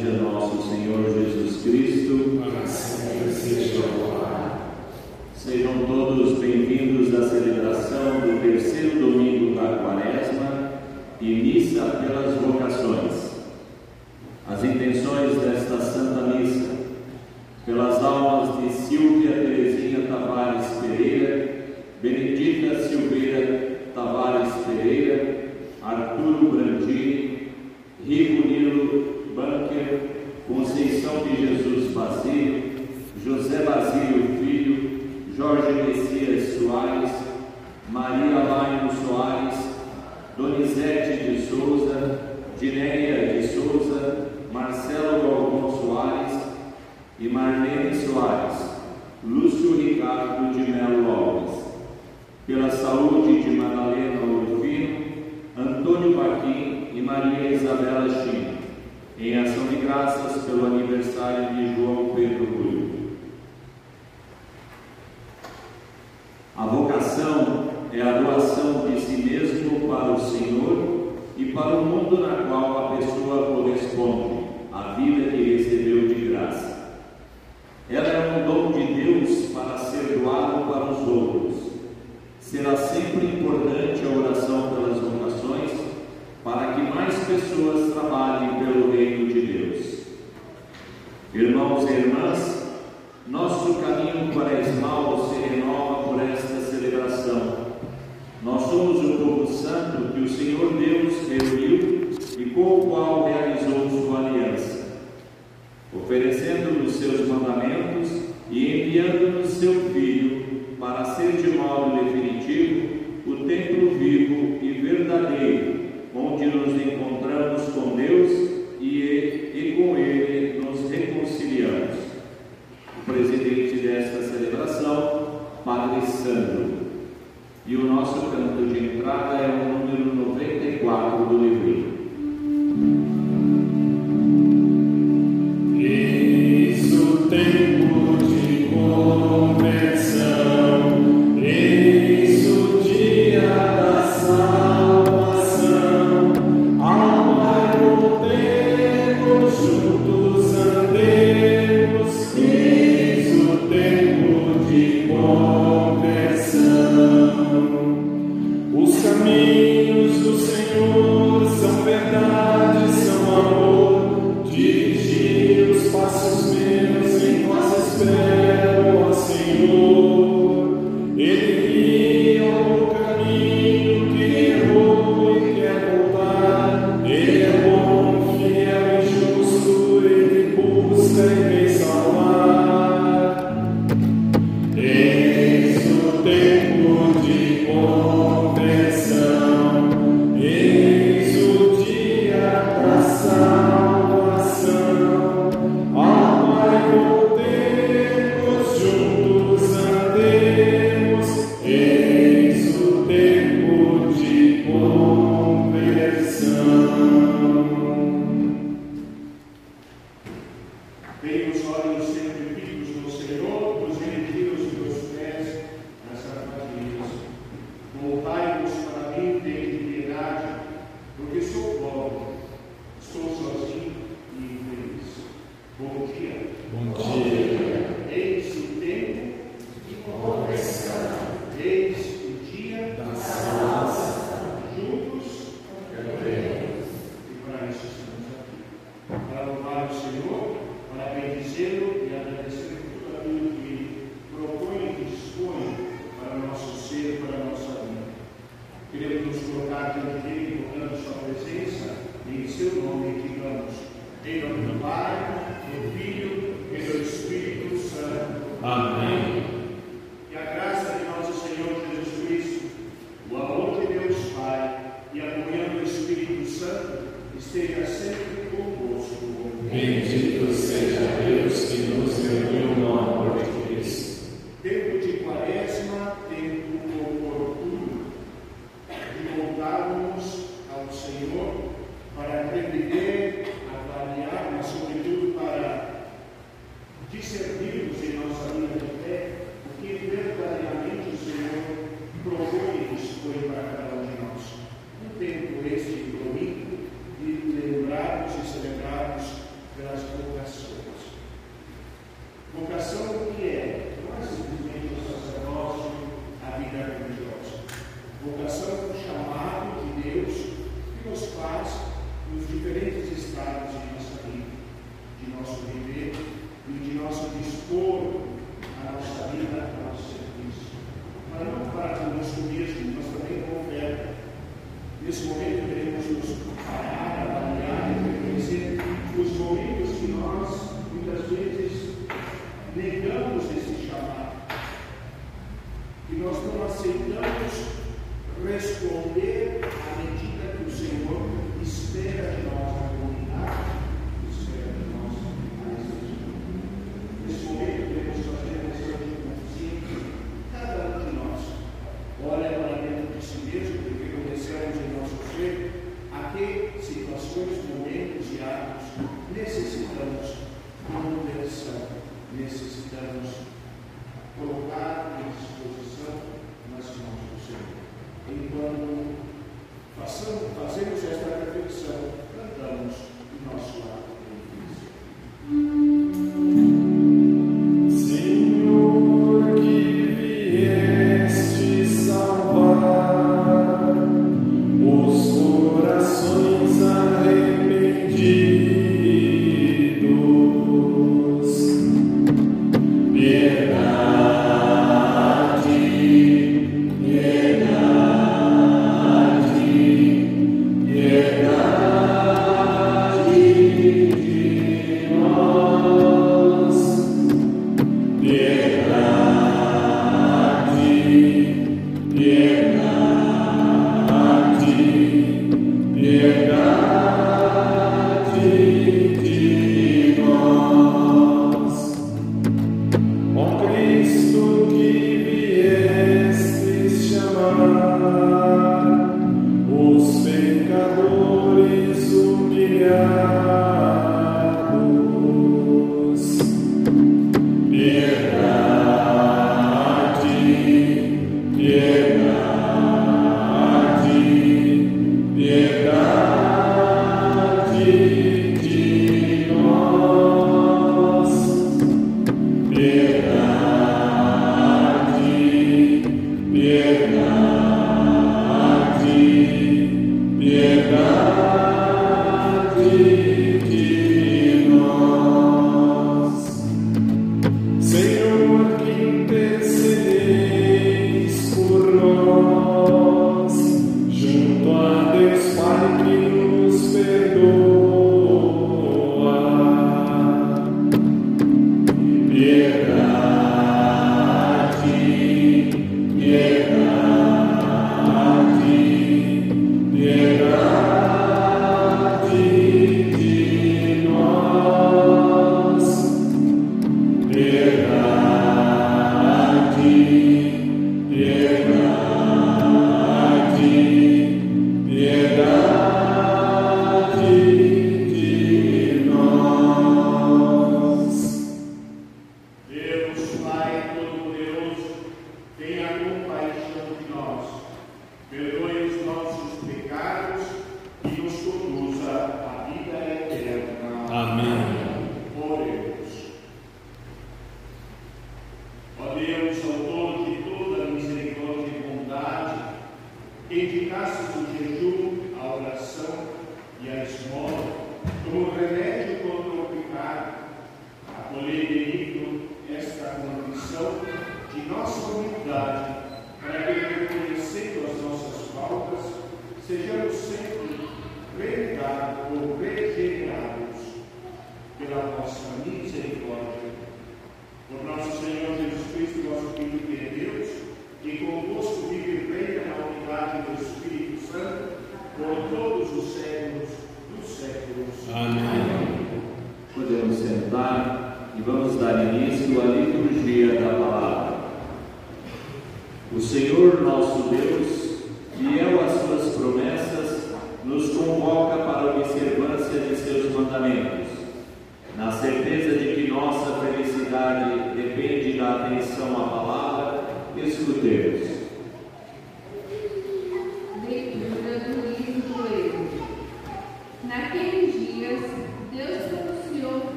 seja nosso Senhor Jesus Cristo. Sejam todos bem-vindos à celebração do terceiro domingo da Quaresma e missa pelas vocações. presidente desta celebração, Padre Sandro. E o nosso canto de entrada é o número 94 do livrinho. Amen.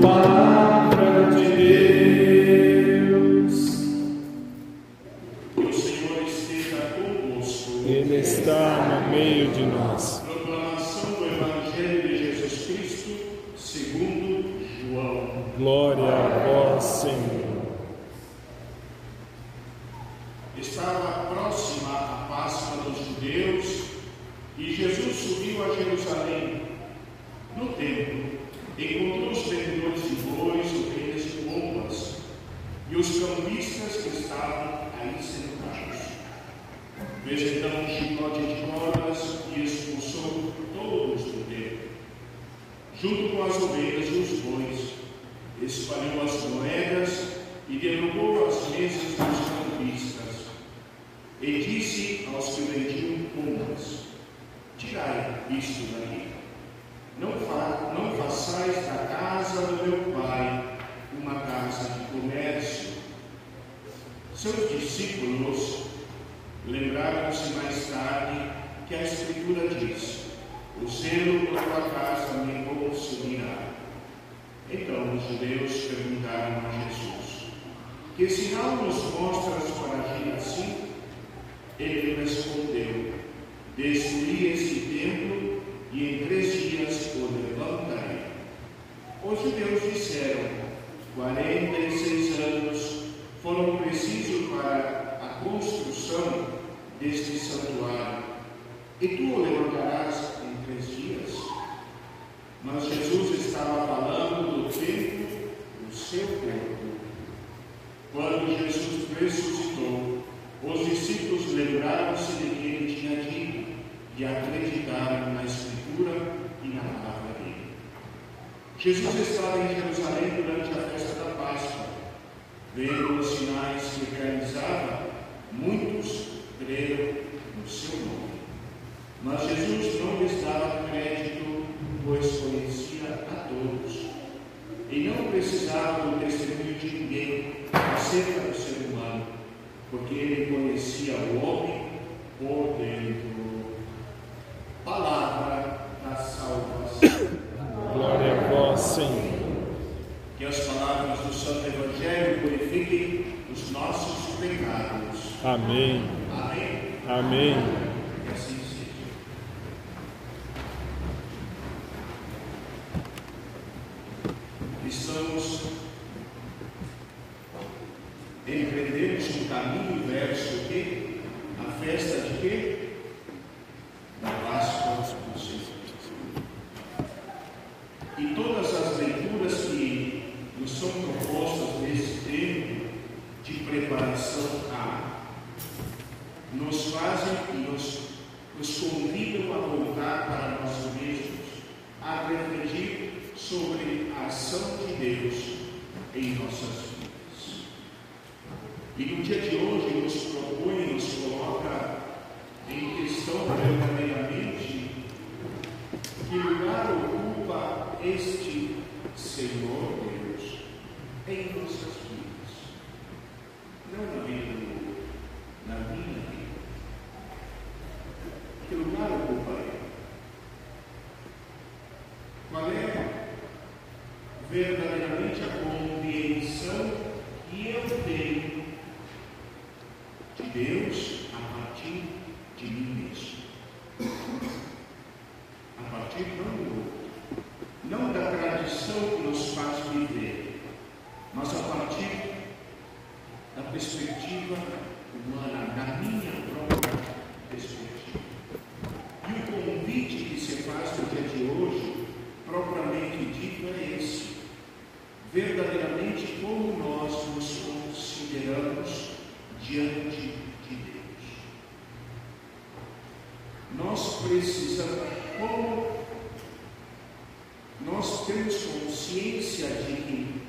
Bye. e não precisava do testemunho de ninguém acerca do ser humano, porque ele conhecia o homem por dentro. Palavra da salvação. Glória a vós, Senhor. Que as palavras do Santo Evangelho purifiquem os nossos pecados. Amém. Amém. Amém. Temos consciência de que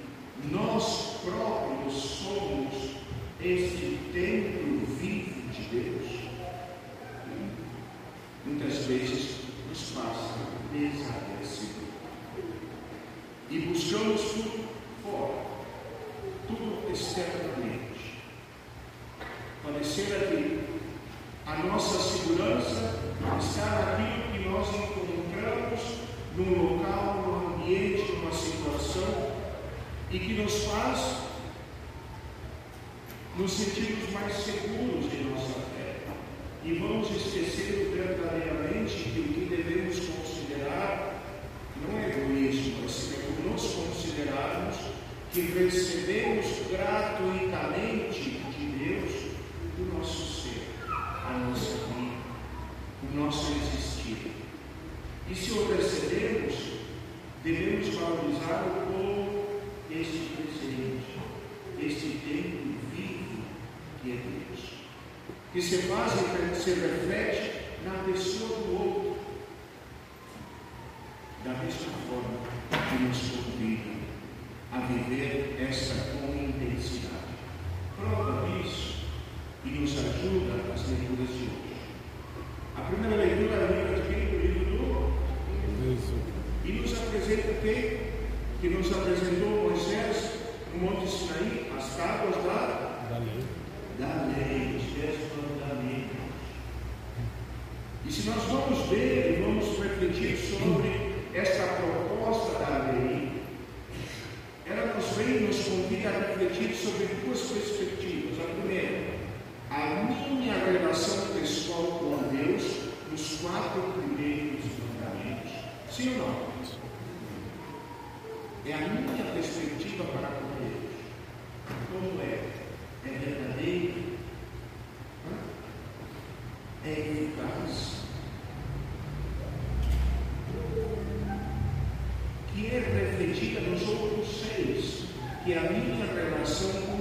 nós próprios somos esse templo vivo de Deus. Muitas vezes nos passa desapercebido. E buscamos tudo fora, tudo externamente. Parecer que a nossa segurança está naquilo que nós encontramos num local, num ambiente, numa situação, e que nos faz nos sentirmos mais seguros em nossa fé. E vamos esquecer verdadeiramente que o que devemos considerar não é egoísmo, mas é nos considerarmos que recebemos gratuitamente de Deus o nosso ser, a nossa vida, o nosso existir. E se o recebemos, devemos valorizá-lo como este presente, este tempo vivo que é Deus, que se faz e se reflete na pessoa do outro, da mesma forma que nos convida a viver essa com intensidade. Prova disso e nos ajuda as leituras de hoje. A primeira leitura é a livro do livro do e nos apresenta o quê? Que nos apresentou Moisés no Monte Sinaí, as tábuas da, Da lei. da lei, os dez mandamentos. E se nós vamos ver e vamos refletir sobre esta proposta da lei, ela nos vem e nos convida a refletir sobre duas perspectivas. A primeira, a minha relação pessoal com Deus nos quatro primeiros mandamentos. Sim ou não? É a minha perspectiva para com Deus. Como é? É verdadeiro? É eficaz? Que é refletida nos outros seres, que é a minha relação com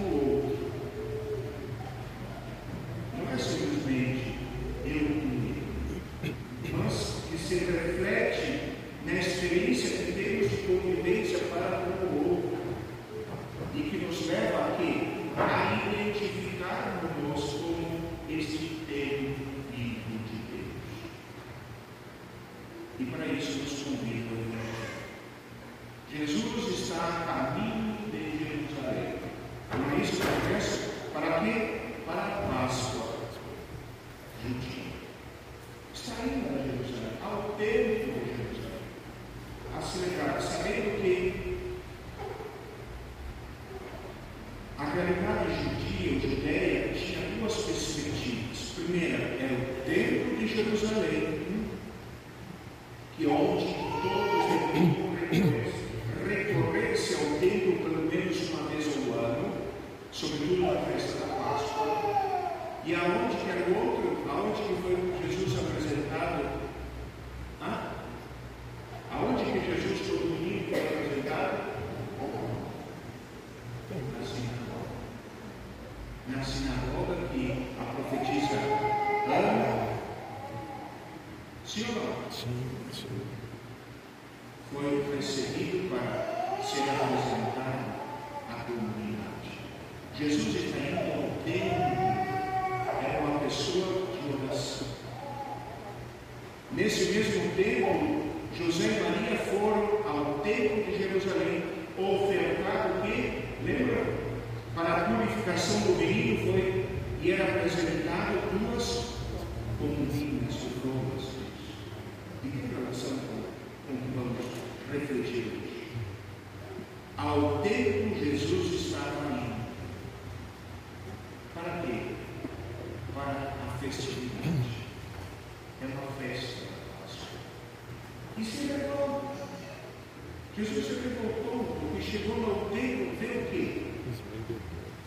Jesus se levantou, porque chegou no templo, vê o quê?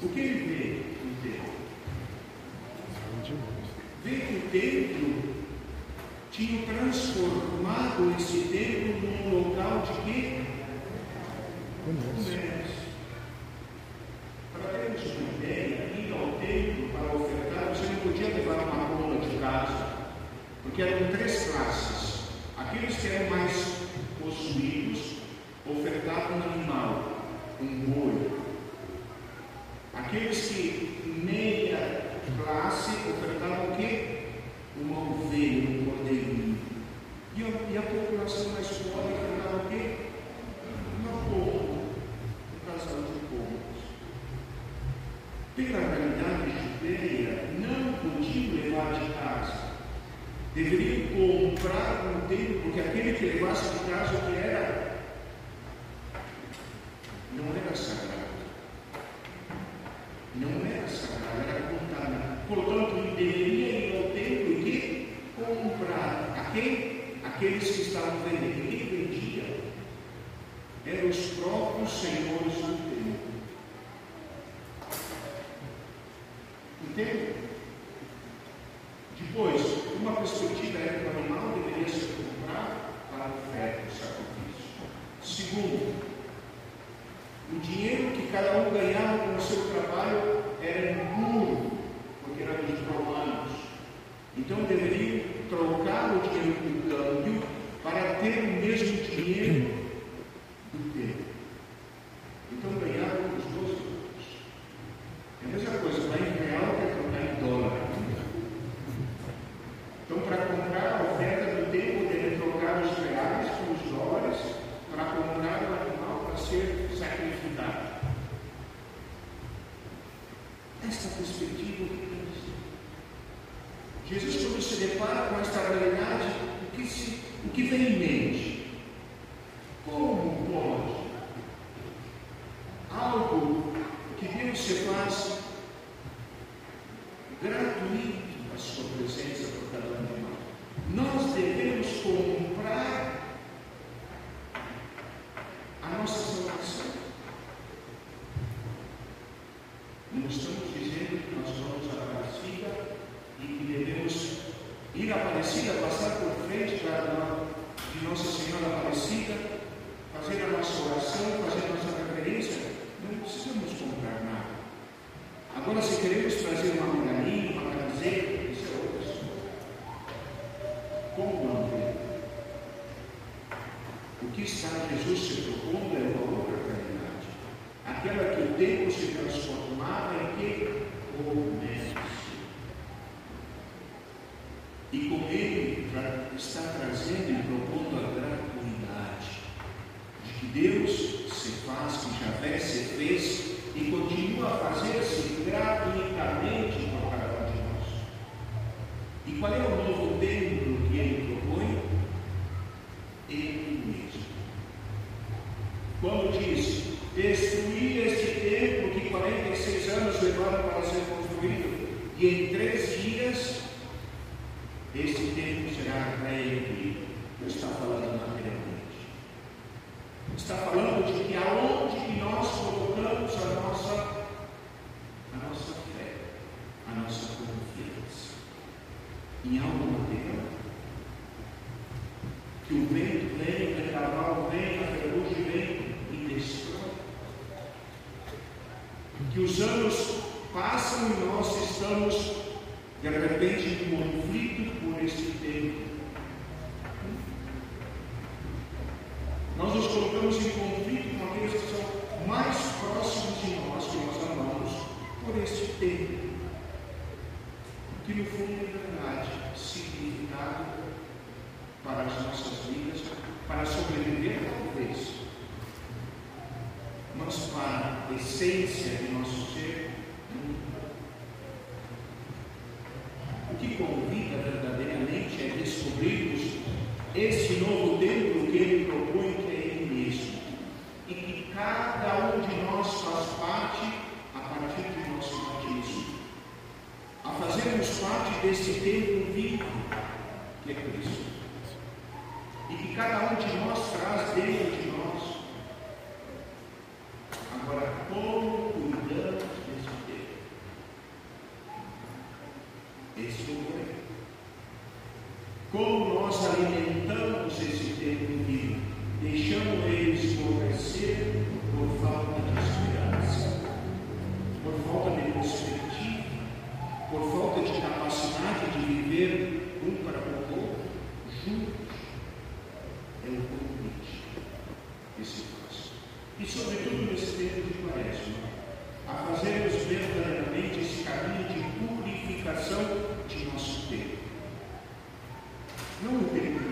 O que ele vê? no templo. Vê que o templo tinha transformado esse templo num local de quê? Comércio. Para termos uma ideia, ir ao templo para ofertar, você não podia levar uma rola de casa, porque eram três classes. Aqueles que eram mais possuídos, ofertar um animal, um boi. Aqueles que meia classe ofertavam o quê? Uma ovelha, um cordeirinho. E a, e a população mais She flashed sobreviver, talvez, mas para a essência de nosso ser, nunca. O que convida verdadeiramente é descobrirmos esse novo templo que ele propõe, que é ele mesmo, e que cada um de nós faz parte a partir do nosso batismo, a fazermos parte desse templo vivo, que é Cristo, e que cada um de nós traz dentro de nós. Agora, como cuidamos desse templo? Esse é o problema. Como nós alimentamos esse templo vivo, deixando ele esmorecer por falta de esperança, por falta de perspectiva, por falta de capacidade de viver um para o outro juntos, é o convite que se faz. E sobretudo nesse tempo de quaresma, a fazermos verdadeiramente esse caminho de purificação de nosso tempo não o tempo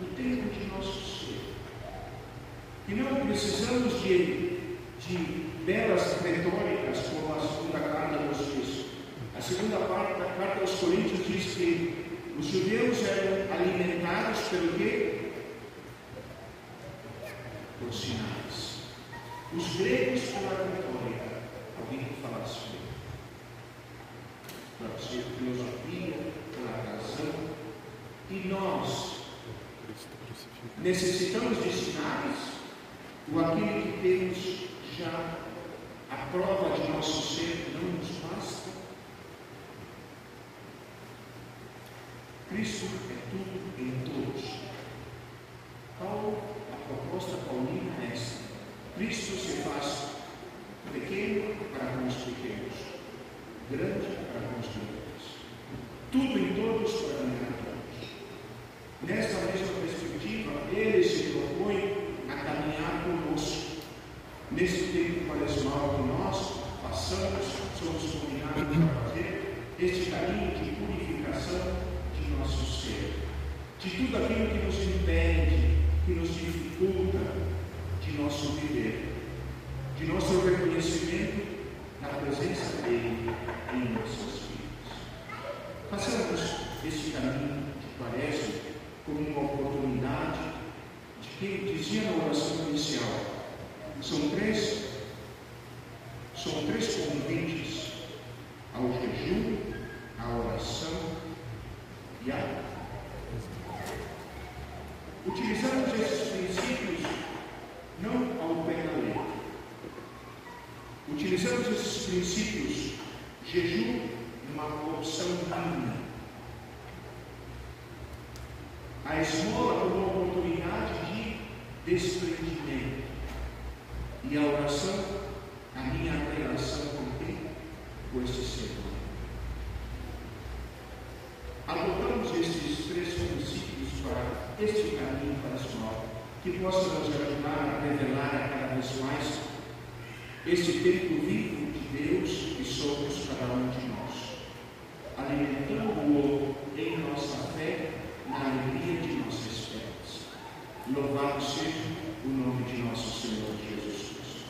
o tempo de nosso ser. E não precisamos de, de belas retóricas como a segunda carta nos diz. A segunda parte da carta aos Coríntios diz que os judeus eram alimentados pelo quê? Por sinais. Os gregos pela retórica. Alguém que falasse sobre Pela filosofia, pela razão. E nós necessitamos de sinais, ou aquilo que temos já, a prova de nosso ser não nos basta? Cristo é tudo em todos. Paulo, a proposta paulina é essa. Cristo se faz pequeno para os pequenos, grande para os grandes. Tudo em todos para ganhar todos. Nesta mesma perspectiva, ele se propõe a caminhar conosco. Nesse tempo quaresmal que nós passamos, somos combinados para fazer este caminho de purificação de nosso ser, de tudo aquilo que nos impede, que nos dificulta de nosso viver, de nosso reconhecimento da presença dele em nossas vidas. Façamos este caminho de quaresma como uma oportunidade de que dizia na oração inicial. São três, são três convites ao jejum, à oração e à Utilizamos esses princípios não ao pé da letra. Utilizamos esses princípios, jejum, uma opção minha. A esmola como uma oportunidade de desprendimento. E a oração, a minha relação com quem? Com esse ser Adotamos esses três princípios para este caminho passional, que possa nos ajudar a revelar cada vez mais este tempo vivo de Deus que somos cada um de nós, alimentando-o em nossa fé, na alegria de nossa esperança. Louvado seja o nome de nosso Senhor Jesus Cristo.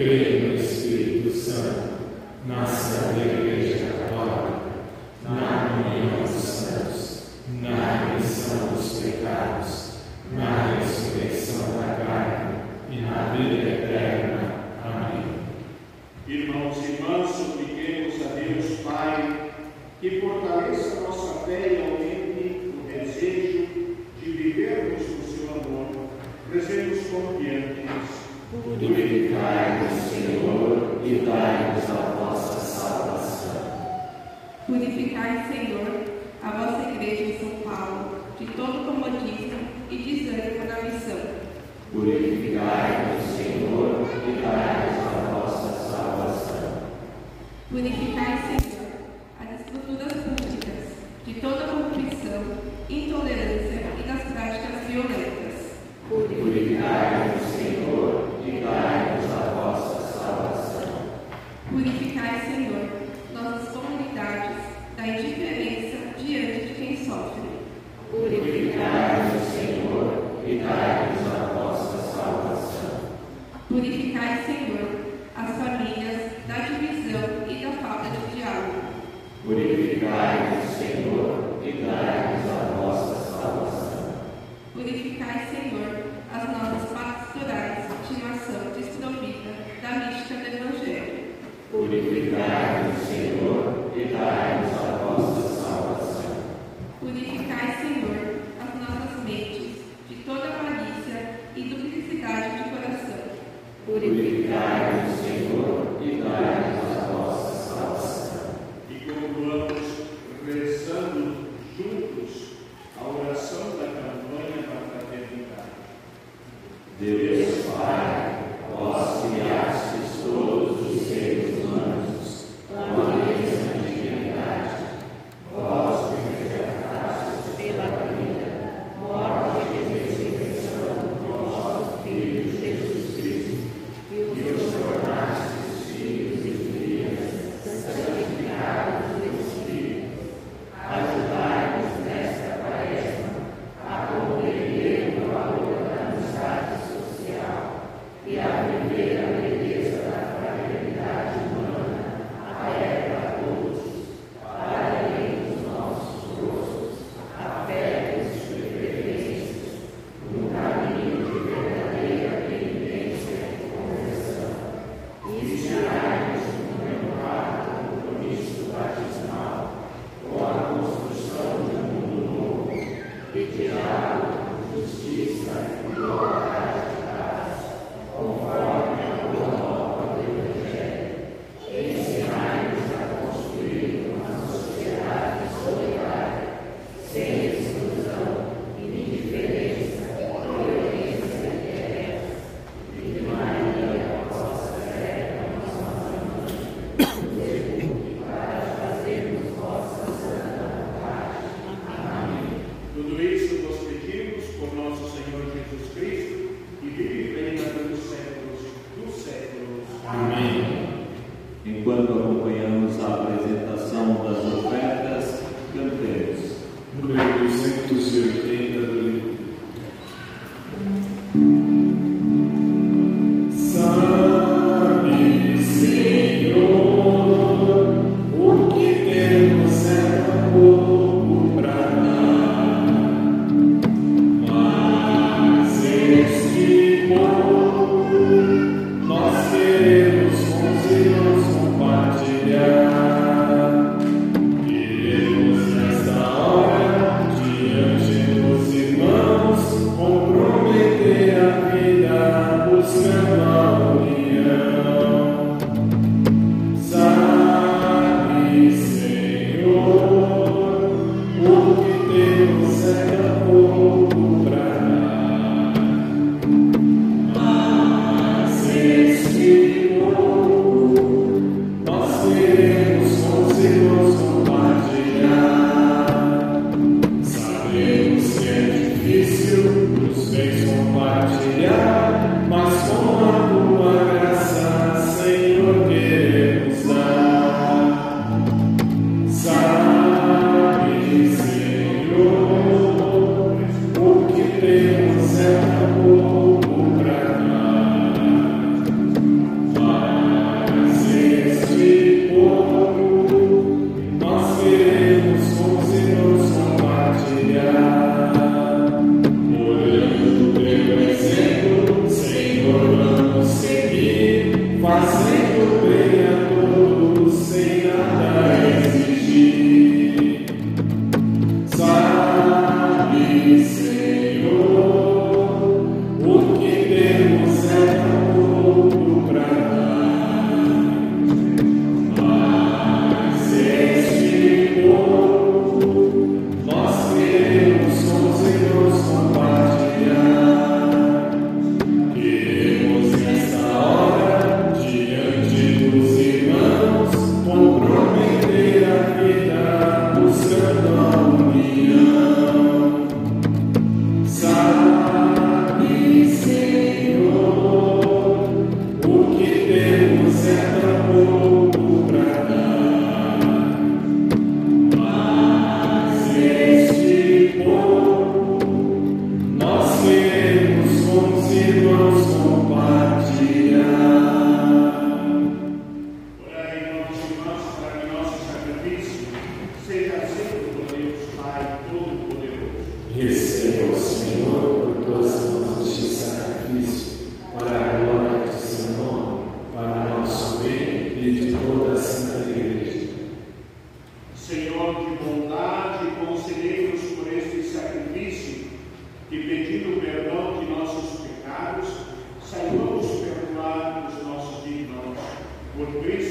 Amen. perdão de nossos pecados, saibamos perdoar os nossos irmãos. Por Cristo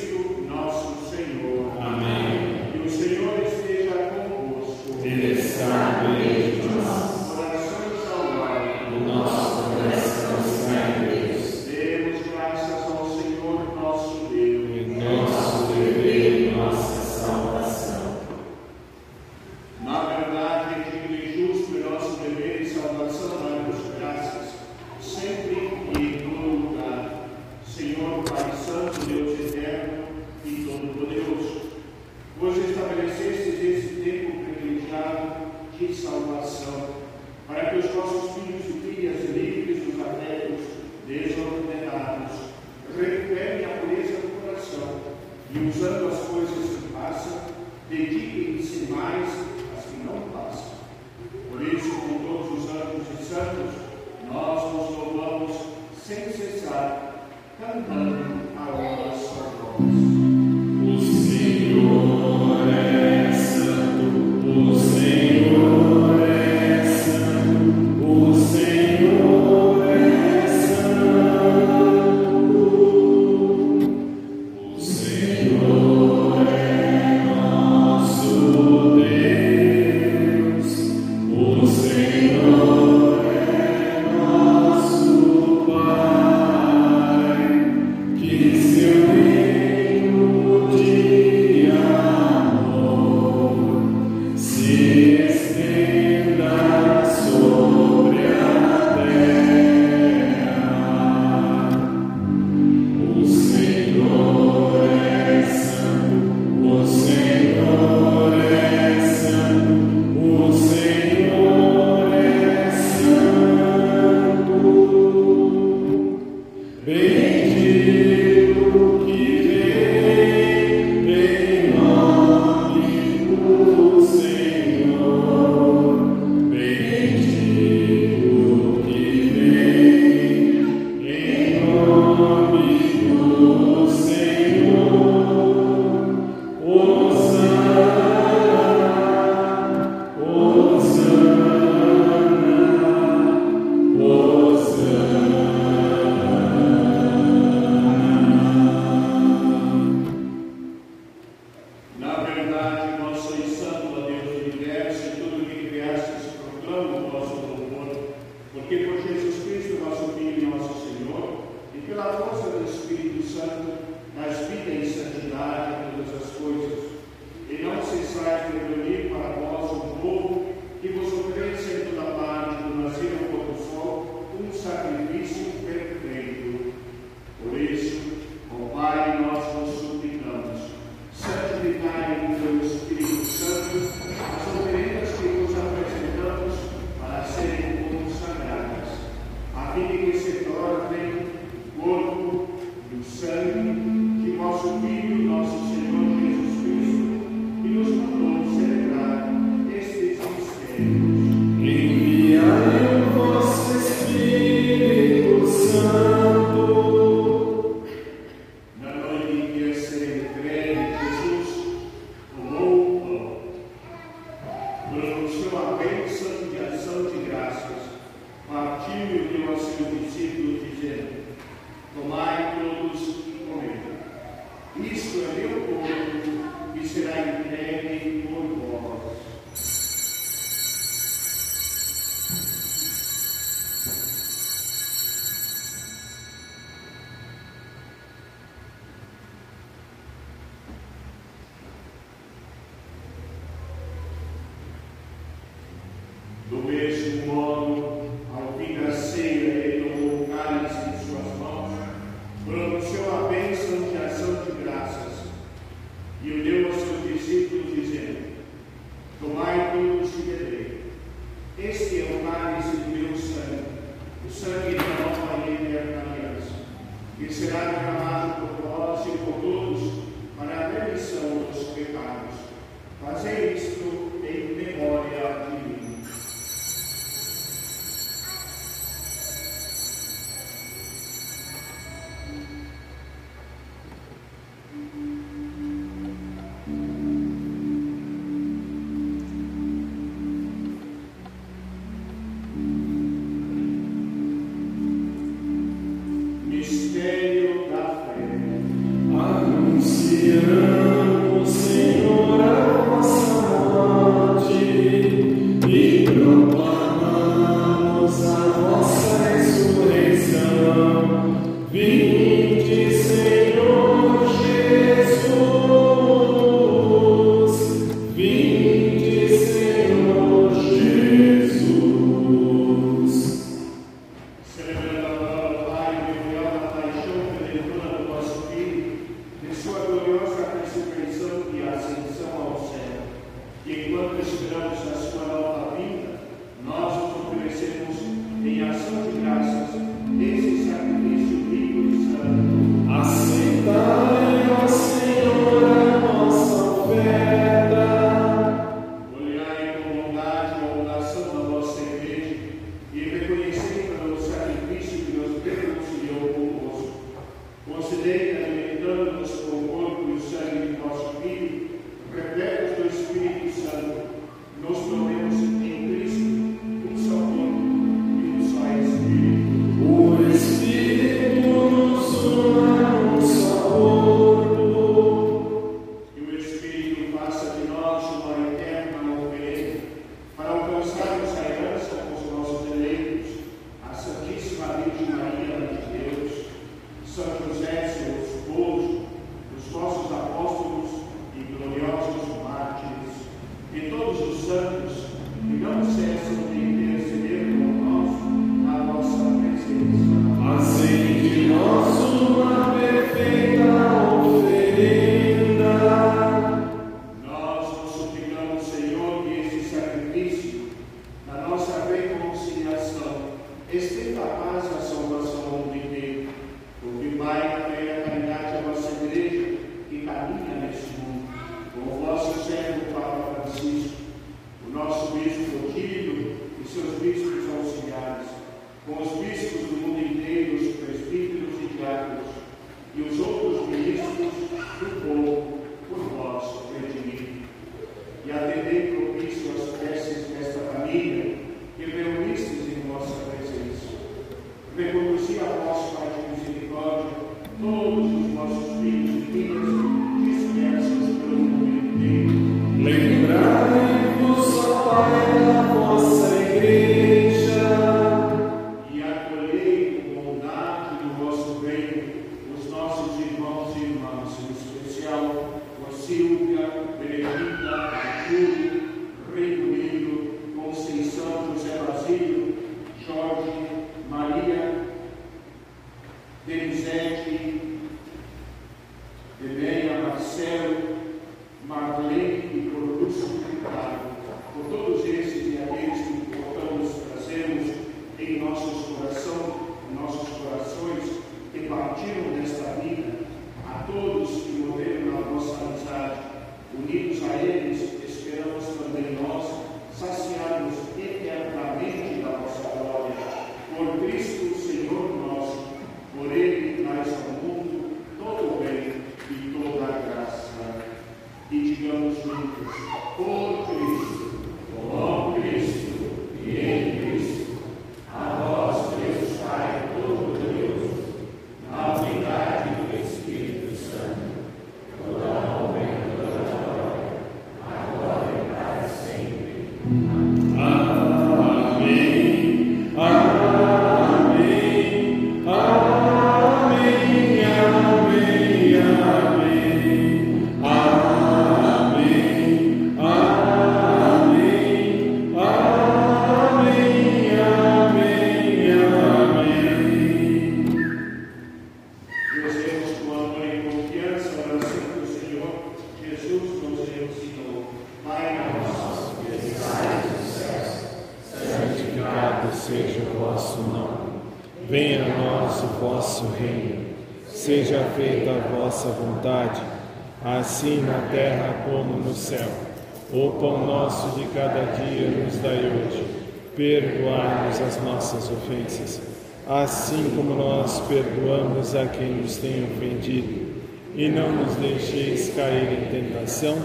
todos a quem nos tem ofendido, e não nos deixeis cair em tentação,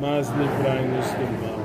mas livrai-nos do mal.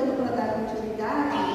Para dar continuidade,